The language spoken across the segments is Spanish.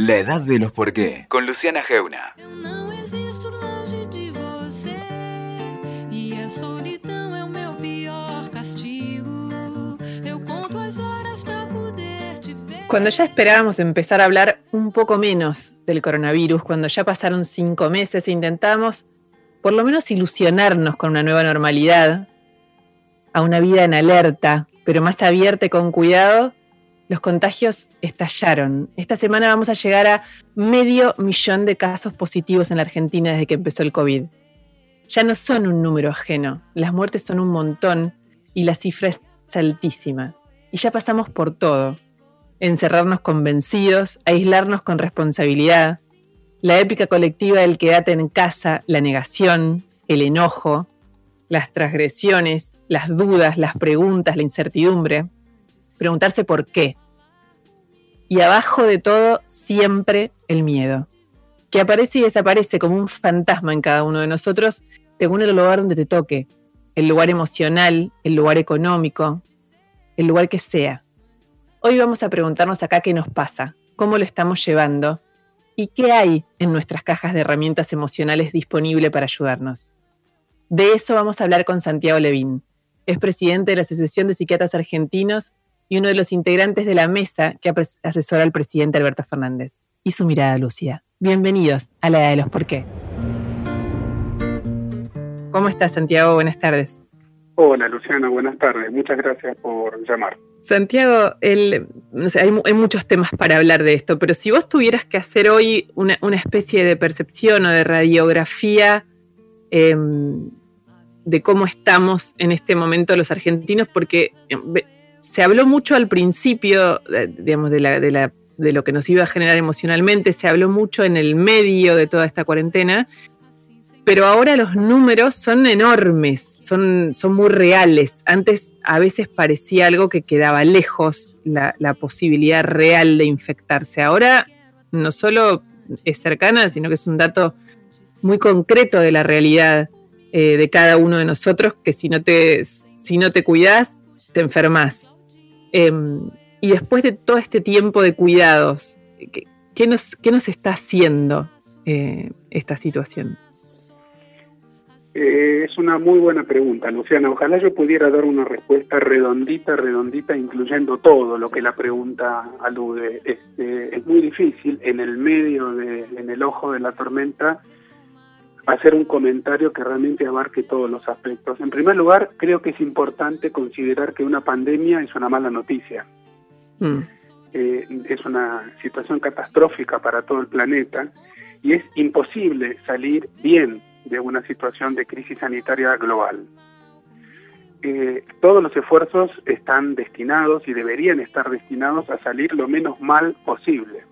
La edad de los por qué, con Luciana Geuna. Cuando ya esperábamos empezar a hablar un poco menos del coronavirus, cuando ya pasaron cinco meses e intentamos por lo menos ilusionarnos con una nueva normalidad, a una vida en alerta, pero más abierta y con cuidado, los contagios estallaron. Esta semana vamos a llegar a medio millón de casos positivos en la Argentina desde que empezó el COVID. Ya no son un número ajeno, las muertes son un montón y la cifra es altísima. Y ya pasamos por todo. Encerrarnos convencidos, aislarnos con responsabilidad, la épica colectiva del quédate en casa, la negación, el enojo, las transgresiones, las dudas, las preguntas, la incertidumbre. Preguntarse por qué. Y abajo de todo, siempre el miedo, que aparece y desaparece como un fantasma en cada uno de nosotros según el lugar donde te toque, el lugar emocional, el lugar económico, el lugar que sea. Hoy vamos a preguntarnos acá qué nos pasa, cómo lo estamos llevando y qué hay en nuestras cajas de herramientas emocionales disponible para ayudarnos. De eso vamos a hablar con Santiago Levín. Es presidente de la Asociación de Psiquiatras Argentinos y uno de los integrantes de la mesa que asesora al presidente Alberto Fernández. Y su mirada lúcida. Bienvenidos a la edad de los por qué. ¿Cómo estás, Santiago? Buenas tardes. Hola Luciana, buenas tardes. Muchas gracias por llamar. Santiago, el, no sé, hay, mu- hay muchos temas para hablar de esto, pero si vos tuvieras que hacer hoy una, una especie de percepción o de radiografía em, de cómo estamos en este momento los argentinos, porque em, se habló mucho al principio, de- digamos, de, la, de, la, de lo que nos iba a generar emocionalmente, se habló mucho en el medio de toda esta cuarentena, pero ahora los números son enormes, son, son muy reales. Antes a veces parecía algo que quedaba lejos la, la posibilidad real de infectarse. Ahora no solo es cercana, sino que es un dato muy concreto de la realidad eh, de cada uno de nosotros, que si no te, si no te cuidas, te enfermas. Em, y después de todo este tiempo de cuidados, ¿qué, qué nos, qué nos está haciendo eh, esta situación? Eh, es una muy buena pregunta, Luciana. Ojalá yo pudiera dar una respuesta redondita, redondita, incluyendo todo lo que la pregunta alude. Este, es muy difícil en el medio, de, en el ojo de la tormenta, hacer un comentario que realmente abarque todos los aspectos. En primer lugar, creo que es importante considerar que una pandemia es una mala noticia. Mm, eh, es una situación catastrófica para todo el planeta y es imposible salir bien de una situación de crisis sanitaria global. Eh, todos los esfuerzos están destinados y deberían estar destinados a salir lo menos mal posible.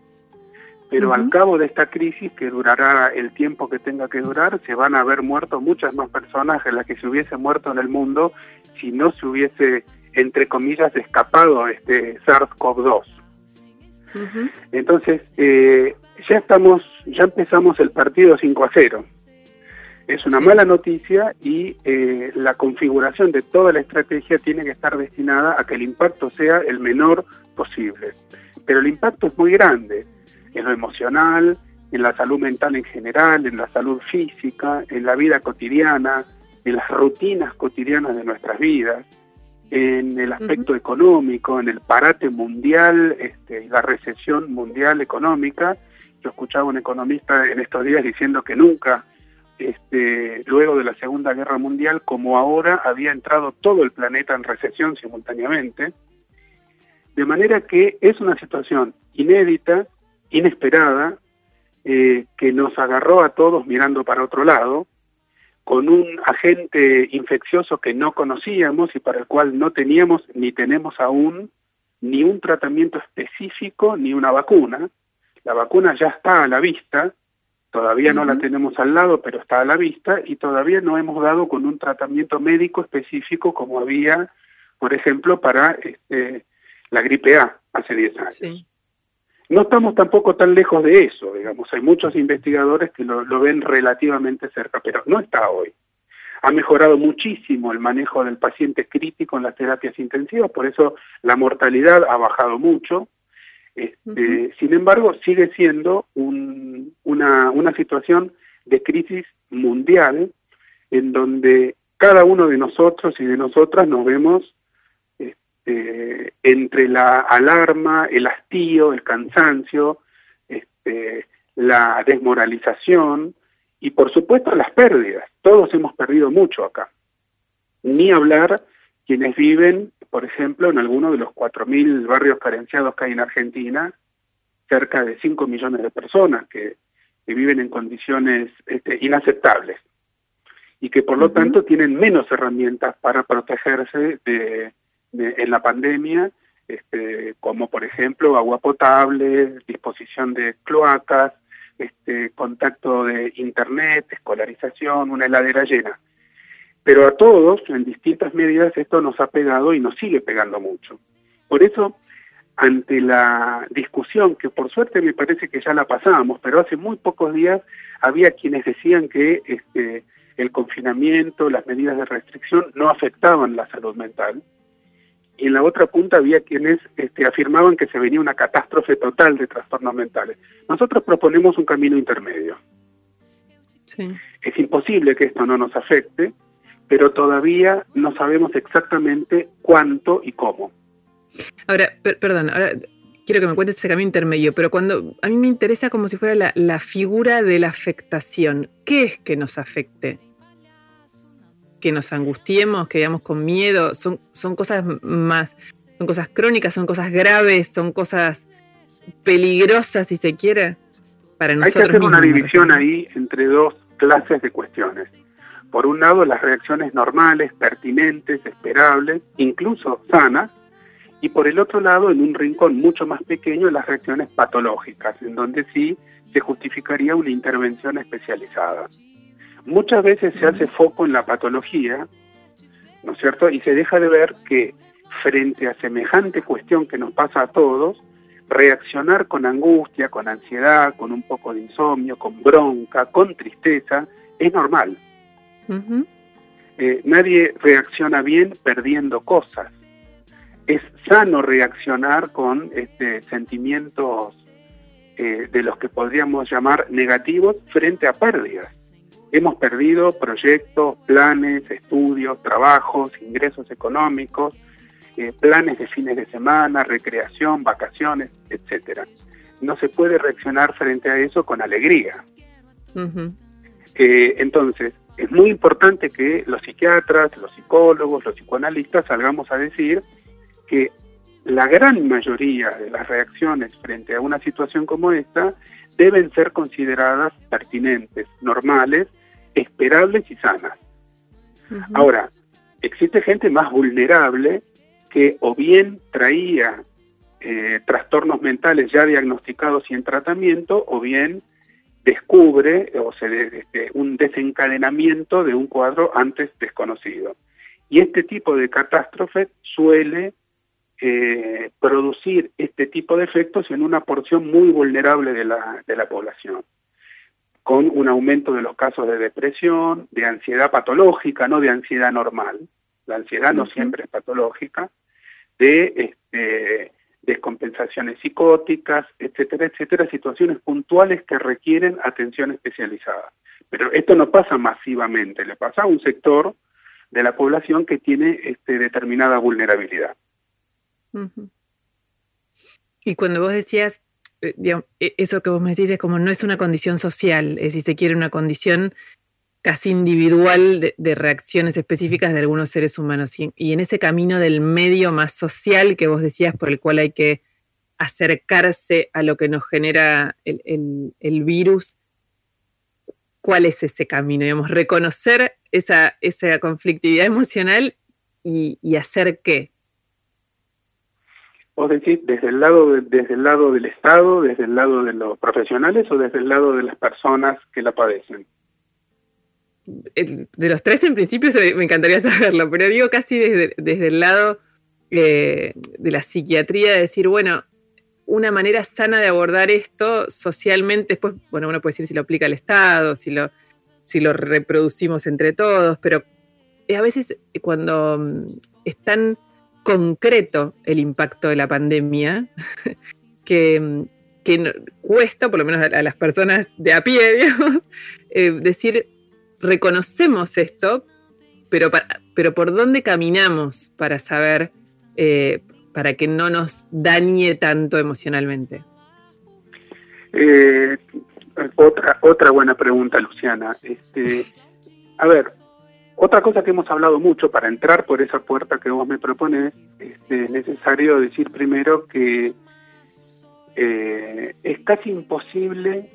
Pero al cabo de esta crisis, que durará el tiempo que tenga que durar, se van a haber muerto muchas más personas de las que se hubiese muerto en el mundo si no se hubiese, entre comillas, escapado este SARS-CoV-2. ujú. Entonces, eh, ya estamos, ya empezamos el partido 5 a 0. Es una mala noticia y eh, la configuración de toda la estrategia tiene que estar destinada a que el impacto sea el menor posible. Pero el impacto es muy grande en lo emocional, en la salud mental en general, en la salud física, en la vida cotidiana, en las rutinas cotidianas de nuestras vidas, en el aspecto económico, en el parate mundial, este, la recesión mundial económica. Yo escuchaba un economista en estos días diciendo que nunca, este, luego de la Segunda Guerra Mundial, como ahora, había entrado todo el planeta en recesión simultáneamente. De manera que es una situación inédita, inesperada, eh, que nos agarró a todos mirando para otro lado, con un agente infeccioso que no conocíamos y para el cual no teníamos ni tenemos aún ni un tratamiento específico ni una vacuna. La vacuna ya está a la vista, todavía no la tenemos al lado, pero está a la vista y todavía no hemos dado con un tratamiento médico específico como había, por ejemplo, para este, la gripe A hace 10 años. Sí. No estamos tampoco tan lejos de eso, digamos, hay muchos investigadores que lo, lo ven relativamente cerca, pero no está hoy. Ha mejorado muchísimo el manejo del paciente crítico en las terapias intensivas, por eso la mortalidad ha bajado mucho. Este, Sin embargo, sigue siendo una, una situación de crisis mundial en donde cada uno de nosotros y de nosotras nos vemos este, entre la alarma, el hastío, el cansancio, este, la desmoralización y por supuesto las pérdidas. Todos hemos perdido mucho acá. Ni hablar quienes viven, por ejemplo, en alguno de los 4.000 barrios carenciados que hay en Argentina, cerca de 5 millones de personas que, viven en condiciones este, inaceptables y que por lo tanto tienen menos herramientas para protegerse de, en la pandemia, este, como por ejemplo agua potable, disposición de cloacas, este, contacto de internet, escolarización, una heladera llena. Pero a todos, en distintas medidas, esto nos ha pegado y nos sigue pegando mucho. Por eso, ante la discusión, que por suerte me parece que ya la pasábamos, pero hace muy pocos días había quienes decían que este, el confinamiento, las medidas de restricción no afectaban la salud mental. Y en la otra punta había quienes este, afirmaban que se venía una catástrofe total de trastornos mentales. Nosotros proponemos un camino intermedio. Es imposible que esto no nos afecte, pero todavía no sabemos exactamente cuánto y cómo. Ahora, perdón, ahora quiero que me cuentes ese camino intermedio, pero cuando a mí me interesa como si fuera la, la figura de la afectación, ¿qué es que nos afecte? Que nos angustiemos, que vayamos con miedo, son, son cosas más, son cosas crónicas, son cosas graves, son cosas peligrosas, si se quiere, para nosotros. Hay que hacer una división ahí entre dos clases de cuestiones. Por un lado, las reacciones normales, pertinentes, esperables, incluso sanas, y por el otro lado, en un rincón mucho más pequeño, las reacciones patológicas, en donde sí se justificaría una intervención especializada. Muchas veces se hace foco en la patología, ¿no es cierto? Y se deja de ver que frente a semejante cuestión que nos pasa a todos, reaccionar con angustia, con ansiedad, con un poco de insomnio, con bronca, con tristeza, es normal. Eh, nadie reacciona bien perdiendo cosas. Es sano reaccionar con este, sentimientos eh, de los que podríamos llamar negativos frente a pérdidas. Hemos perdido proyectos, planes, estudios, trabajos, ingresos económicos, eh, planes de fines de semana, recreación, vacaciones, etcétera. No se puede reaccionar frente a eso con alegría. Eh, entonces, es muy importante que los psiquiatras, los psicólogos, los psicoanalistas salgamos a decir que la gran mayoría de las reacciones frente a una situación como esta deben ser consideradas pertinentes, normales, esperables y sanas. Ahora, existe gente más vulnerable que o bien traía eh, trastornos mentales ya diagnosticados y en tratamiento, o bien descubre o se este, un desencadenamiento de un cuadro antes desconocido. Y este tipo de catástrofe suele eh, producir este tipo de efectos en una porción muy vulnerable de la, de la población con un aumento de los casos de depresión, de ansiedad patológica, no de ansiedad normal, la ansiedad no siempre es patológica, de este, descompensaciones psicóticas, etcétera, etcétera, situaciones puntuales que requieren atención especializada. Pero esto no pasa masivamente, le pasa a un sector de la población que tiene este, determinada vulnerabilidad. Y cuando vos decías eh, e, eso que vos me decís es como no es una condición social, es si se quiere una condición casi individual de, reacciones específicas de algunos seres humanos. Y, en ese camino del medio más social que vos decías, por el cual hay que acercarse a lo que nos genera el, virus, ¿cuál es ese camino? Digamos, reconocer esa, esa conflictividad emocional y, y hacer qué? ¿Vos decís desde el lado desde el lado del Estado, desde el lado de los profesionales o desde el lado de las personas que la padecen? De los tres en principio me encantaría saberlo, pero digo casi desde, desde el lado eh, de la psiquiatría, de decir, bueno, una manera sana de abordar esto socialmente, después, bueno, uno puede decir si lo aplica el Estado, si lo, si lo reproducimos entre todos, pero a veces cuando mm, están concreto el impacto de la pandemia, que, cuesta, por lo menos a, las personas de a pie, digamos, eh, decir, reconocemos esto, pero, pero por dónde caminamos para saber, eh, para que no nos dañe tanto emocionalmente. Eh, otra, otra buena pregunta, Luciana. Este, a ver, otra cosa que hemos hablado mucho para entrar por esa puerta que vos me propones, este, es necesario decir primero que eh, es casi imposible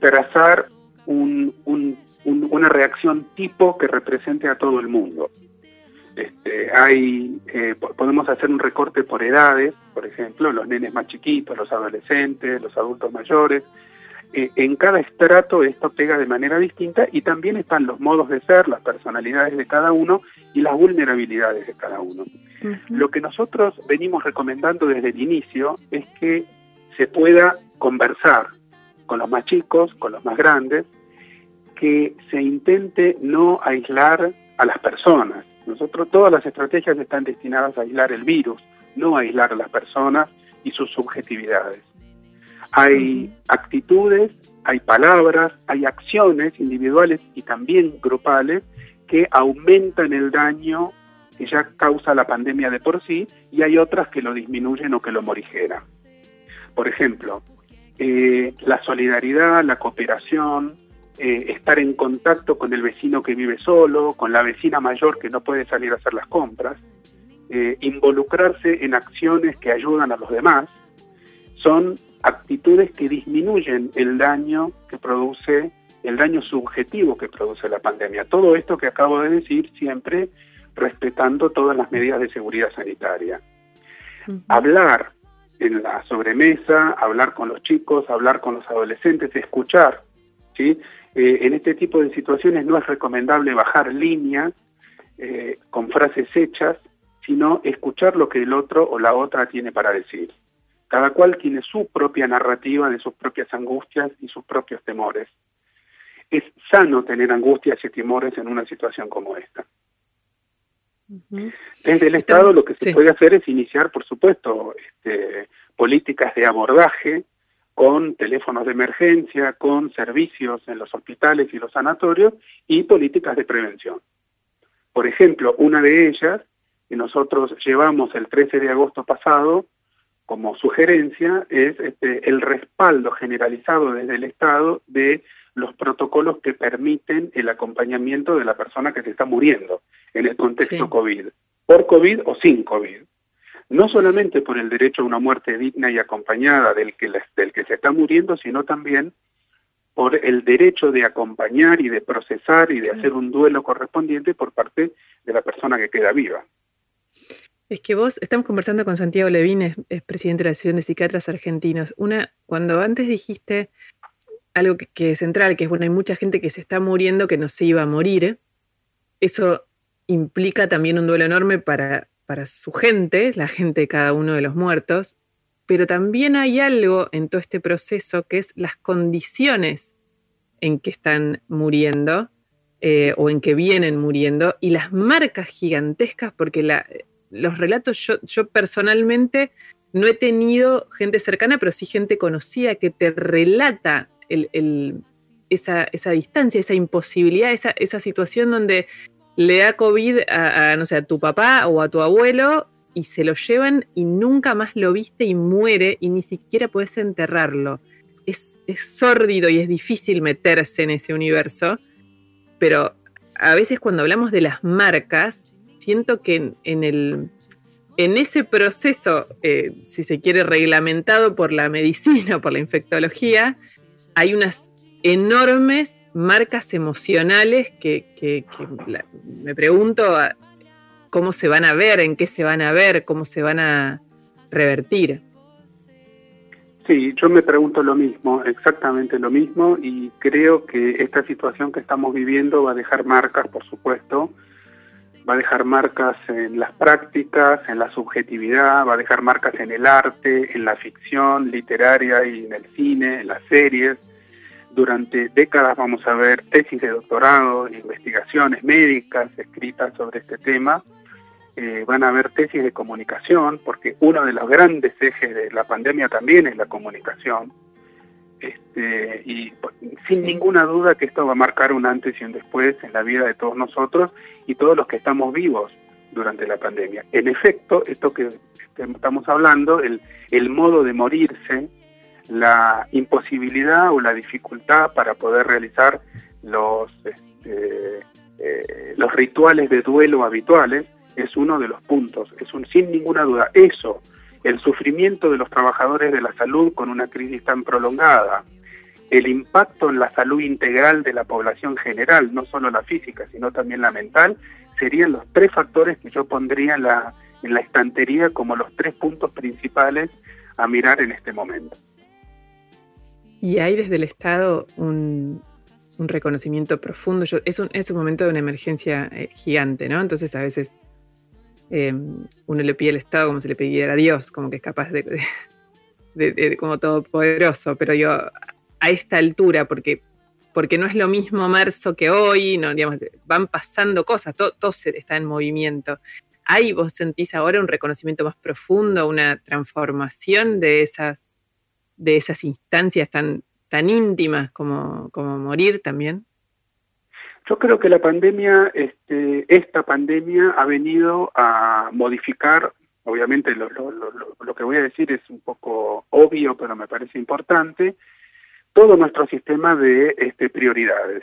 trazar una reacción tipo que represente a todo el mundo. Este, hay, eh, podemos hacer un recorte por edades, por ejemplo, los nenes más chiquitos, los adolescentes, los adultos mayores. Eh, en cada estrato esto pega de manera distinta y también están los modos de ser, las personalidades de cada uno y las vulnerabilidades de cada uno. Lo que nosotros venimos recomendando desde el inicio es que se pueda conversar con los más chicos, con los más grandes, que se intente no aislar a las personas. Nosotros todas las estrategias están destinadas a aislar el virus, no a aislar a las personas y sus subjetividades. Hay actitudes, hay palabras, hay acciones individuales y también grupales que aumentan el daño que ya causa la pandemia de por sí y hay otras que lo disminuyen o que lo morigeran. Por ejemplo, eh, la solidaridad, la cooperación, eh, estar en contacto con el vecino que vive solo, con la vecina mayor que no puede salir a hacer las compras, eh, involucrarse en acciones que ayudan a los demás, son actitudes que disminuyen el daño que produce, el daño subjetivo que produce la pandemia. Todo esto que acabo de decir siempre respetando todas las medidas de seguridad sanitaria. Hablar en la sobremesa, hablar con los chicos, hablar con los adolescentes, escuchar, ¿sí? Eh, en este tipo de situaciones no es recomendable bajar línea eh, con frases hechas, sino escuchar lo que el otro o la otra tiene para decir. Cada cual tiene su propia narrativa de sus propias angustias y sus propios temores. Es sano tener angustias y temores en una situación como esta. Desde el Estado lo que se puede hacer es iniciar, por supuesto, este, políticas de abordaje con teléfonos de emergencia, con servicios en los hospitales y los sanatorios y políticas de prevención. Por ejemplo, una de ellas que nosotros llevamos el 13 de agosto pasado como sugerencia es este, el respaldo generalizado desde el Estado de los protocolos que permiten el acompañamiento de la persona que se está muriendo en el contexto COVID, por COVID o sin COVID. No solamente por el derecho a una muerte digna y acompañada del que, del que se está muriendo, sino también por el derecho de acompañar y de procesar y de hacer un duelo correspondiente por parte de la persona que queda viva. Es que vos, estamos conversando con Santiago Levín, es, presidente de la Asociación de Psiquiatras Argentinos. Una, cuando antes dijiste algo que, es central, que es bueno, hay mucha gente que se está muriendo que no se iba a morir, eso implica también un duelo enorme para para su gente, la gente de cada uno de los muertos, pero también hay algo en todo este proceso que es las condiciones en que están muriendo eh, o en que vienen muriendo y las marcas gigantescas, porque los relatos yo, personalmente no he tenido gente cercana, pero sí gente conocida que te relata esa, distancia, esa imposibilidad, esa, situación donde le da COVID a, no sé, a tu papá o a tu abuelo y se lo llevan y nunca más lo viste y muere y ni siquiera puedes enterrarlo. Es, es sórdido y es difícil meterse en ese universo, pero a veces cuando hablamos de las marcas, siento que en, el, en ese proceso, eh, si se quiere, reglamentado por la medicina, por la infectología, hay unas enormes marcas emocionales que, me pregunto cómo se van a ver, en qué se van a ver, cómo se van a revertir. Sí, yo me pregunto lo mismo, exactamente lo mismo, y creo que esta situación que estamos viviendo va a dejar marcas, por supuesto, va a dejar marcas en las prácticas, en la subjetividad, va a dejar marcas en el arte, en la ficción literaria y en el cine, en las series, durante décadas vamos a ver tesis de doctorado, investigaciones médicas escritas sobre este tema, eh, van a haber tesis de comunicación, porque uno de los grandes ejes de la pandemia también es la comunicación. Este, y sin ninguna duda que esto va a marcar un antes y un después en la vida de todos nosotros y todos los que estamos vivos durante la pandemia. En efecto, esto que estamos hablando, el, el modo de morirse, la imposibilidad o la dificultad para poder realizar los, este, eh, los rituales de duelo habituales, es uno de los puntos, es un sin ninguna duda. Eso, el sufrimiento de los trabajadores de la salud con una crisis tan prolongada, el impacto en la salud integral de la población general, no solo la física, sino también la mental, serían los tres factores que yo pondría en la, estantería como los tres puntos principales a mirar en este momento. Y hay desde el Estado un, reconocimiento profundo. es, un, es un momento de una emergencia eh, gigante, ¿no? Entonces a veces eh, uno le pide al Estado como si le pidiera a Dios, como que es capaz de, de, como todopoderoso, pero yo a esta altura, porque, porque no es lo mismo marzo que hoy, no, digamos, van pasando cosas, todo, todo está en movimiento. ¿Hay, vos sentís ahora un reconocimiento más profundo, una transformación de esas, de esas instancias tan, tan íntimas como, como morir también? Yo creo que la pandemia, este, esta pandemia ha venido a modificar, obviamente lo, lo, lo, lo, que voy a decir es un poco obvio, pero me parece importante, todo nuestro sistema de este, prioridades.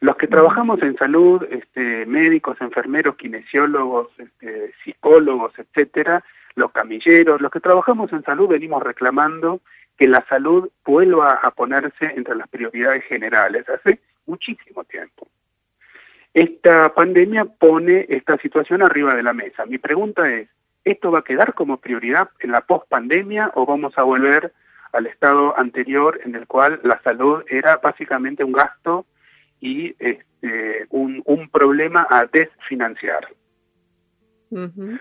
Los que trabajamos en salud, este, médicos, enfermeros, kinesiólogos, este, psicólogos, etcétera, los camilleros, los que trabajamos en salud venimos reclamando que la salud vuelva a ponerse entre las prioridades generales hace muchísimo tiempo. Esta pandemia pone esta situación arriba de la mesa. Mi pregunta es, ¿esto va a quedar como prioridad en la post-pandemia o vamos a volver al estado anterior en el cual la salud era básicamente un gasto y este, un, un problema a desfinanciar?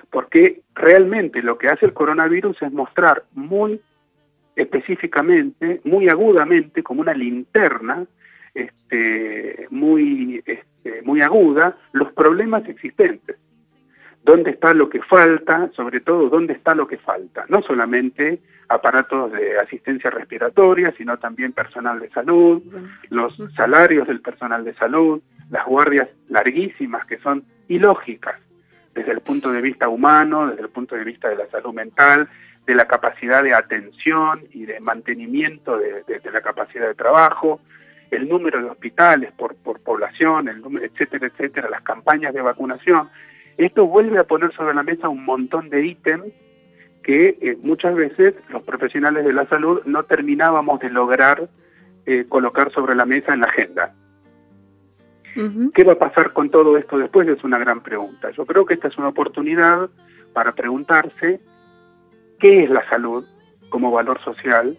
Porque realmente lo que hace el coronavirus es mostrar muy específicamente, muy agudamente, como una linterna, este, muy, este, muy aguda, los problemas existentes. ¿Dónde está lo que falta? Sobre todo, ¿dónde está lo que falta? No solamente aparatos de asistencia respiratoria, sino también personal de salud, los salarios del personal de salud, las guardias larguísimas que son ilógicas desde el punto de vista humano, desde el punto de vista de la salud mental, de la capacidad de atención y de mantenimiento de, la capacidad de trabajo, el número de hospitales por, por población, el número, etcétera, etcétera, las campañas de vacunación. Esto vuelve a poner sobre la mesa un montón de ítems que eh, muchas veces los profesionales de la salud no terminábamos de lograr eh, colocar sobre la mesa en la agenda. ¿Qué va a pasar con todo esto después? Es una gran pregunta. Yo creo que esta es una oportunidad para preguntarse qué es la salud como valor social,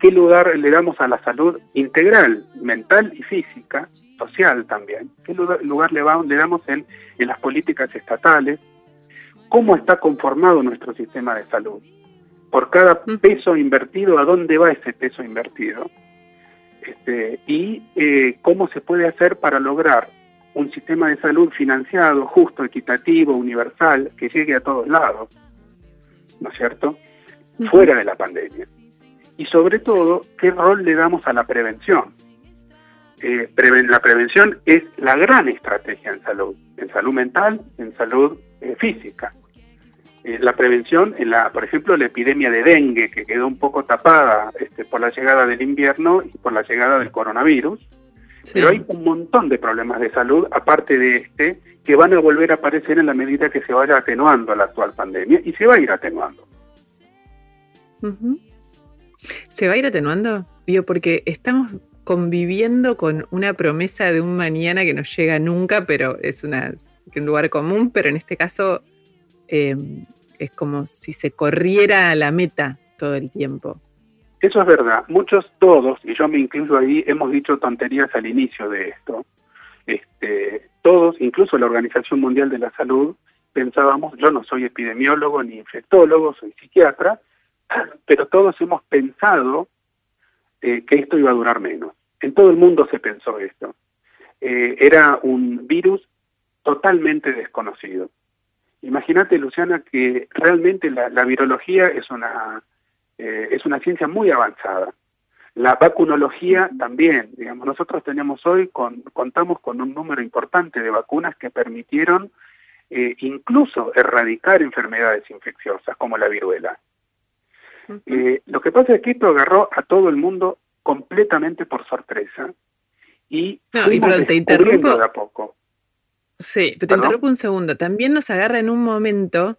qué lugar le damos a la salud integral, mental y física, social también, qué lugar, le, le, damos en, en las políticas estatales, cómo está conformado nuestro sistema de salud. Por cada peso invertido, ¿a dónde va ese peso invertido? Este, y eh, cómo se puede hacer para lograr un sistema de salud financiado, justo, equitativo, universal, que llegue a todos lados. ¿no es cierto? Fuera de la pandemia. Y sobre todo, ¿qué rol le damos a la prevención? Eh, la prevención es la gran estrategia en salud, en salud mental, en salud eh, física. Eh, la prevención, en la, por ejemplo, la epidemia de dengue, que quedó un poco tapada este, por la llegada del invierno y por la llegada del coronavirus, pero hay un montón de problemas de salud, aparte de este, que van a volver a aparecer en la medida que se vaya atenuando la actual pandemia y se va a ir atenuando. ¿Se va a ir atenuando? Digo, porque estamos conviviendo con una promesa de un mañana que no llega nunca, pero es una, un lugar común, pero en este caso eh, es como si se corriera a la meta todo el tiempo. Eso es verdad. Muchos, todos, y yo me incluyo ahí, hemos dicho tonterías al inicio de esto. Este, todos, incluso la Organización Mundial de la Salud, pensábamos, yo no soy epidemiólogo ni infectólogo, soy psiquiatra, pero todos hemos pensado eh, que esto iba a durar menos. En todo el mundo se pensó esto. Eh, era un virus totalmente desconocido. Imagínate, Luciana, que realmente la, virología es una, eh, es una ciencia muy avanzada. La vacunología también, digamos, nosotros tenemos hoy, con, contamos con un número importante de vacunas que permitieron eh, incluso erradicar enfermedades infecciosas como la viruela. Eh, lo que pasa es que esto agarró a todo el mundo completamente por sorpresa y, no, y te interrumpo. de a poco. Sí, pero te interrumpo un segundo. También nos agarra en un momento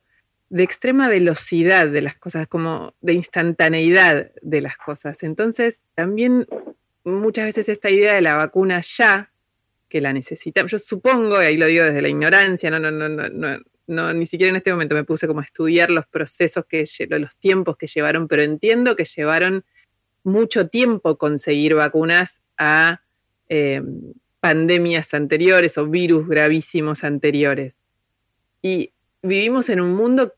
de extrema velocidad de las cosas, como de instantaneidad de las cosas. Entonces, también muchas veces esta idea de la vacuna ya, que la necesitamos, yo supongo, y ahí lo digo desde la ignorancia, no, no, no, no, no, ni siquiera en este momento me puse como a estudiar los procesos que, los tiempos que llevaron, pero entiendo que llevaron mucho tiempo conseguir vacunas a eh, pandemias anteriores o virus gravísimos anteriores. Y vivimos en un mundo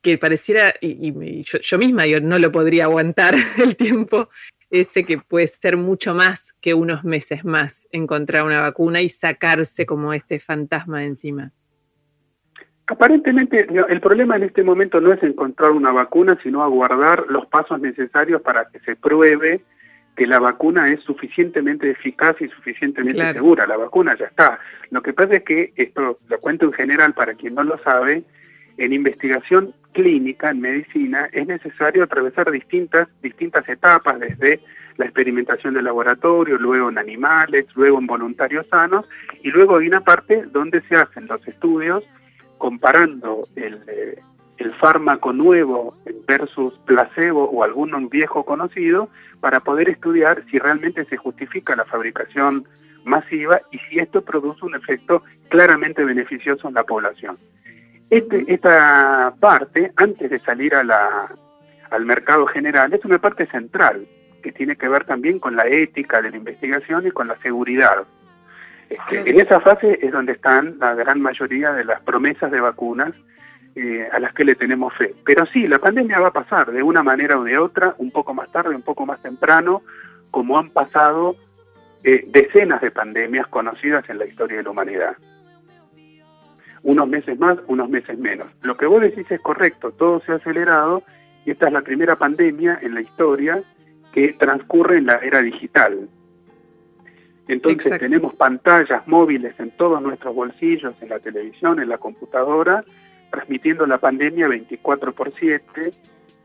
que pareciera, y, yo, misma digo, no lo podría aguantar el tiempo ese que puede ser mucho más que unos meses más encontrar una vacuna y sacarse como este fantasma de encima. Aparentemente, el problema en este momento no es encontrar una vacuna, sino aguardar los pasos necesarios para que se pruebe que la vacuna es suficientemente eficaz y suficientemente segura. La vacuna ya está. Lo que pasa es que, esto lo cuento en general para quien no lo sabe, en investigación clínica, en medicina, es necesario atravesar distintas, distintas etapas, desde la experimentación de laboratorio, luego en animales, luego en voluntarios sanos, y luego hay una parte donde se hacen los estudios comparando el, eh, el fármaco nuevo versus placebo o algún viejo conocido para poder estudiar si realmente se justifica la fabricación masiva y si esto produce un efecto claramente beneficioso en la población. Este, esta parte, antes de salir a la, al mercado general, es una parte central que tiene que ver también con la ética de la investigación y con la seguridad. Este, en esa fase es donde están la gran mayoría de las promesas de vacunas eh, a las que le tenemos fe. Pero sí, la pandemia va a pasar de una manera o de otra, un poco más tarde, un poco más temprano, como han pasado eh, decenas de pandemias conocidas en la historia de la humanidad. Unos meses más, unos meses menos. Lo que vos decís es correcto, todo se ha acelerado y esta es la primera pandemia en la historia que transcurre en la era digital. Entonces tenemos pantallas móviles en todos nuestros bolsillos, en la televisión, en la computadora, transmitiendo la pandemia 24 por 7.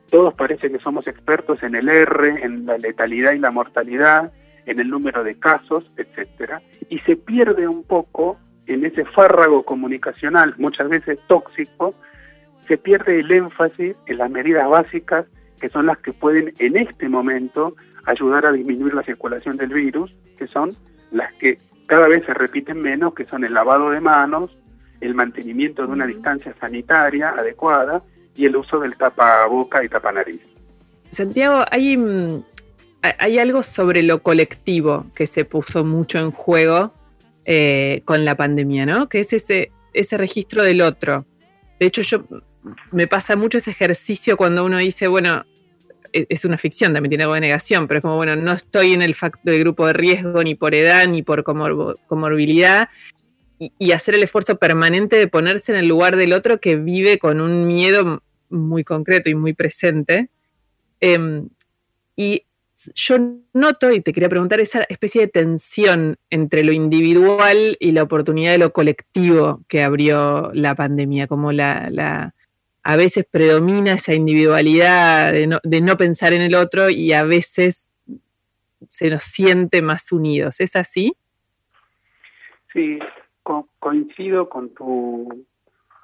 Todos parece que somos expertos en el R, en la letalidad y la mortalidad, en el número de casos, etcétera, y se pierde un poco en ese fárrago comunicacional, muchas veces tóxico, se pierde el énfasis en las medidas básicas que son las que pueden en este momento ayudar a disminuir la circulación del virus, que son las que cada vez se repiten menos, que son el lavado de manos, el mantenimiento de una distancia sanitaria adecuada y el uso del tapaboca y tapanariz. Santiago, hay, mm, hay algo sobre lo colectivo que se puso mucho en juego eh, con la pandemia, ¿no? Que es ese, ese registro del otro. De hecho, yo me pasa mucho ese ejercicio cuando uno dice, bueno, es una ficción, también tiene algo de negación, pero es como, bueno, no estoy en el, del grupo de riesgo ni por edad ni por comorbilidad, y, hacer el esfuerzo permanente de ponerse en el lugar del otro que vive con un miedo muy concreto y muy presente. Em, y yo noto, y te quería preguntar, esa especie de tensión entre lo individual y la oportunidad de lo colectivo que abrió la pandemia, como la, a veces predomina esa individualidad de no, de no pensar en el otro y a veces se nos siente más unidos. ¿Es así? Sí, coincido con tu,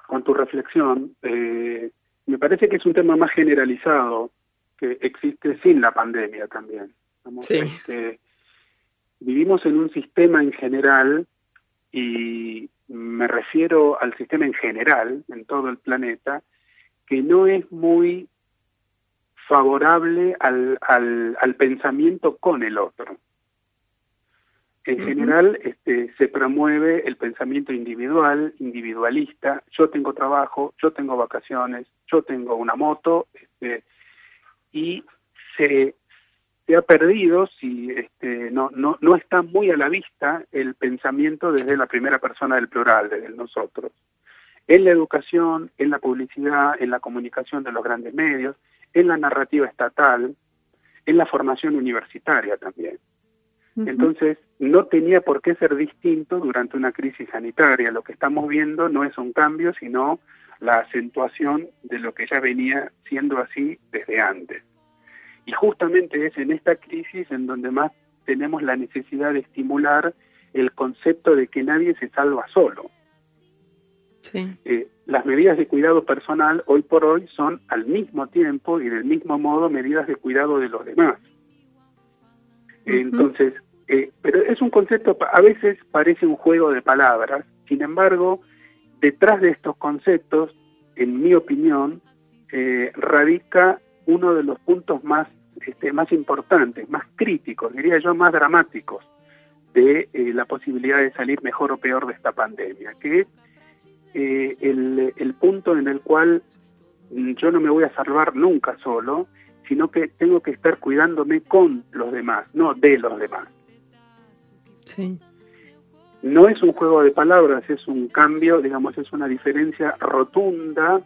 con tu reflexión. Eh, me parece que es un tema más generalizado que existe sin la pandemia también. Este, vivimos en un sistema en general y me refiero al sistema en general, en todo el planeta, que no es muy favorable al, al, al pensamiento con el otro. En general este, se promueve el pensamiento individual, individualista, yo tengo trabajo, yo tengo vacaciones, yo tengo una moto, este, y se, se ha perdido, si este, no, no, no está muy a la vista el pensamiento desde la primera persona del plural, desde el nosotros. En la educación, en la publicidad, en la comunicación de los grandes medios, en la narrativa estatal, en la formación universitaria también. Entonces, no tenía por qué ser distinto durante una crisis sanitaria. Lo que estamos viendo no es un cambio, sino la acentuación de lo que ya venía siendo así desde antes. Y justamente es en esta crisis en donde más tenemos la necesidad de estimular el concepto de que nadie se salva solo. Eh, las medidas de cuidado personal hoy por hoy son al mismo tiempo y del mismo modo medidas de cuidado de los demás. Entonces, eh, pero es un concepto, a veces parece un juego de palabras, sin embargo, detrás de estos conceptos, en mi opinión, eh, radica uno de los puntos más, este, más importantes, más críticos, diría yo, más dramáticos de eh, la posibilidad de salir mejor o peor de esta pandemia, que es el, el punto en el cual yo no me voy a salvar nunca solo, sino que tengo que estar cuidándome con los demás, no de los demás. No es un juego de palabras, es un cambio, digamos, es una diferencia rotunda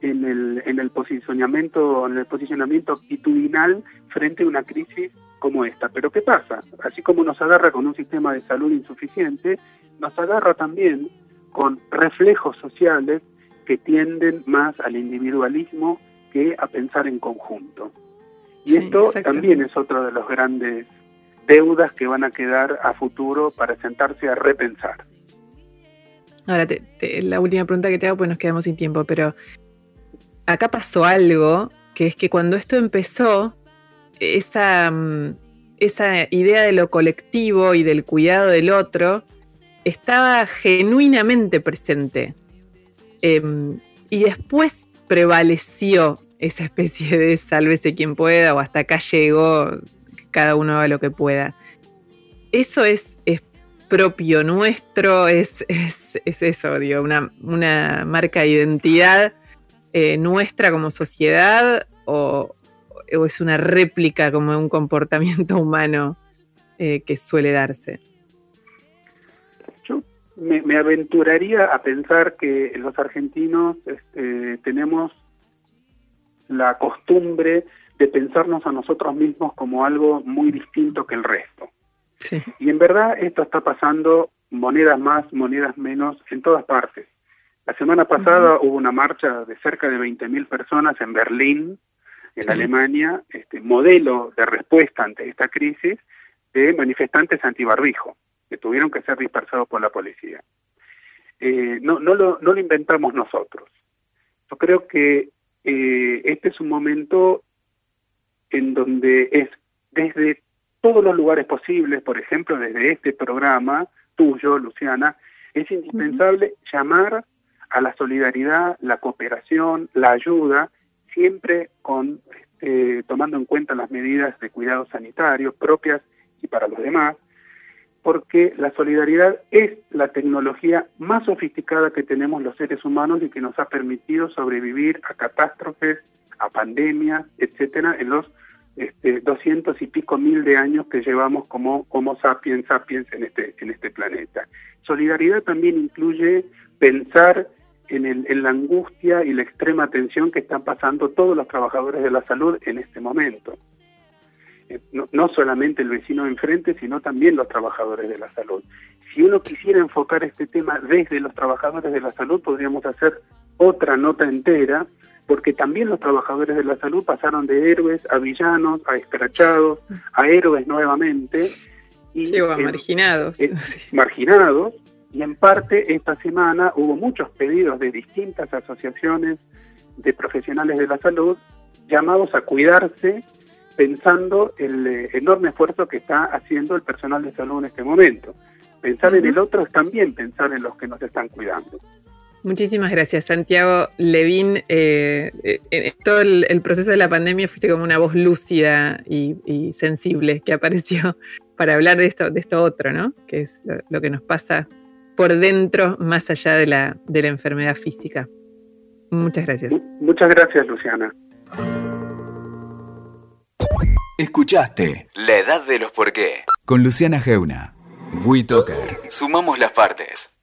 en el, en el posicionamiento, en el posicionamiento actitudinal frente a una crisis como esta. Pero ¿qué pasa? Así como nos agarra con un sistema de salud insuficiente, nos agarra también con reflejos sociales que tienden más al individualismo que a pensar en conjunto. Y esto también es otro de los grandes deudas que van a quedar a futuro para sentarse a repensar. Ahora, la última pregunta que te hago, pues nos quedamos sin tiempo, pero acá pasó algo, que es que cuando esto empezó, esa, mm, esa idea de lo colectivo y del cuidado del otro estaba genuinamente presente. Em, y después prevaleció esa especie de sálvese quien pueda o hasta acá llegó cada uno haga lo que pueda. Eso es, es propio nuestro, es, es, eso, digo, una, una, marca de identidad eh, nuestra como sociedad o, es una réplica como de un comportamiento humano eh, que suele darse. Yo me, aventuraría a pensar que los argentinos este, tenemos la costumbre de pensarnos a nosotros mismos como algo muy distinto que el resto. Y en verdad esto está pasando monedas más, monedas menos en todas partes. La semana pasada hubo una marcha de cerca de 20.000 personas en Berlín, en Alemania, este modelo de respuesta ante esta crisis de manifestantes antibarbijo, que tuvieron que ser dispersados por la policía. Eh, no, no, lo, no lo inventamos nosotros. Yo creo que eh, este es un momento en donde es desde todos los lugares posibles, por ejemplo, desde este programa tuyo, Luciana, es indispensable llamar a la solidaridad, la cooperación, la ayuda, siempre con este, tomando en cuenta las medidas de cuidado sanitario propias y para los demás, porque la solidaridad es la tecnología más sofisticada que tenemos los seres humanos y que nos ha permitido sobrevivir a catástrofes, a pandemias, etcétera, en los este, 200 y pico mil de años que llevamos como Homo sapiens sapiens en este, en este planeta. Solidaridad también incluye pensar en, el, en la angustia y la extrema tensión que están pasando todos los trabajadores de la salud en este momento. Eh, no, no, solamente el vecino enfrente, sino también los trabajadores de la salud. Si uno quisiera enfocar este tema desde los trabajadores de la salud, podríamos hacer otra nota entera porque también los trabajadores de la salud pasaron de héroes a villanos, a escrachados, a héroes nuevamente. Y, a marginados. marginados, y en parte esta semana hubo muchos pedidos de distintas asociaciones de profesionales de la salud llamados a cuidarse pensando el eh, enorme esfuerzo que está haciendo el personal de salud en este momento. Pensar en el otro es también pensar en los que nos están cuidando. Muchísimas gracias, Santiago Levín. Eh, eh, en todo el, proceso de la pandemia fuiste como una voz lúcida y, sensible que apareció para hablar de esto, de esto otro, ¿no? Que es lo, que nos pasa por dentro, más allá de la, de la enfermedad física. Muchas gracias. Muchas gracias, Luciana. Escuchaste La Edad de los Por qué con Luciana Geuna. WeToker. Sumamos las partes.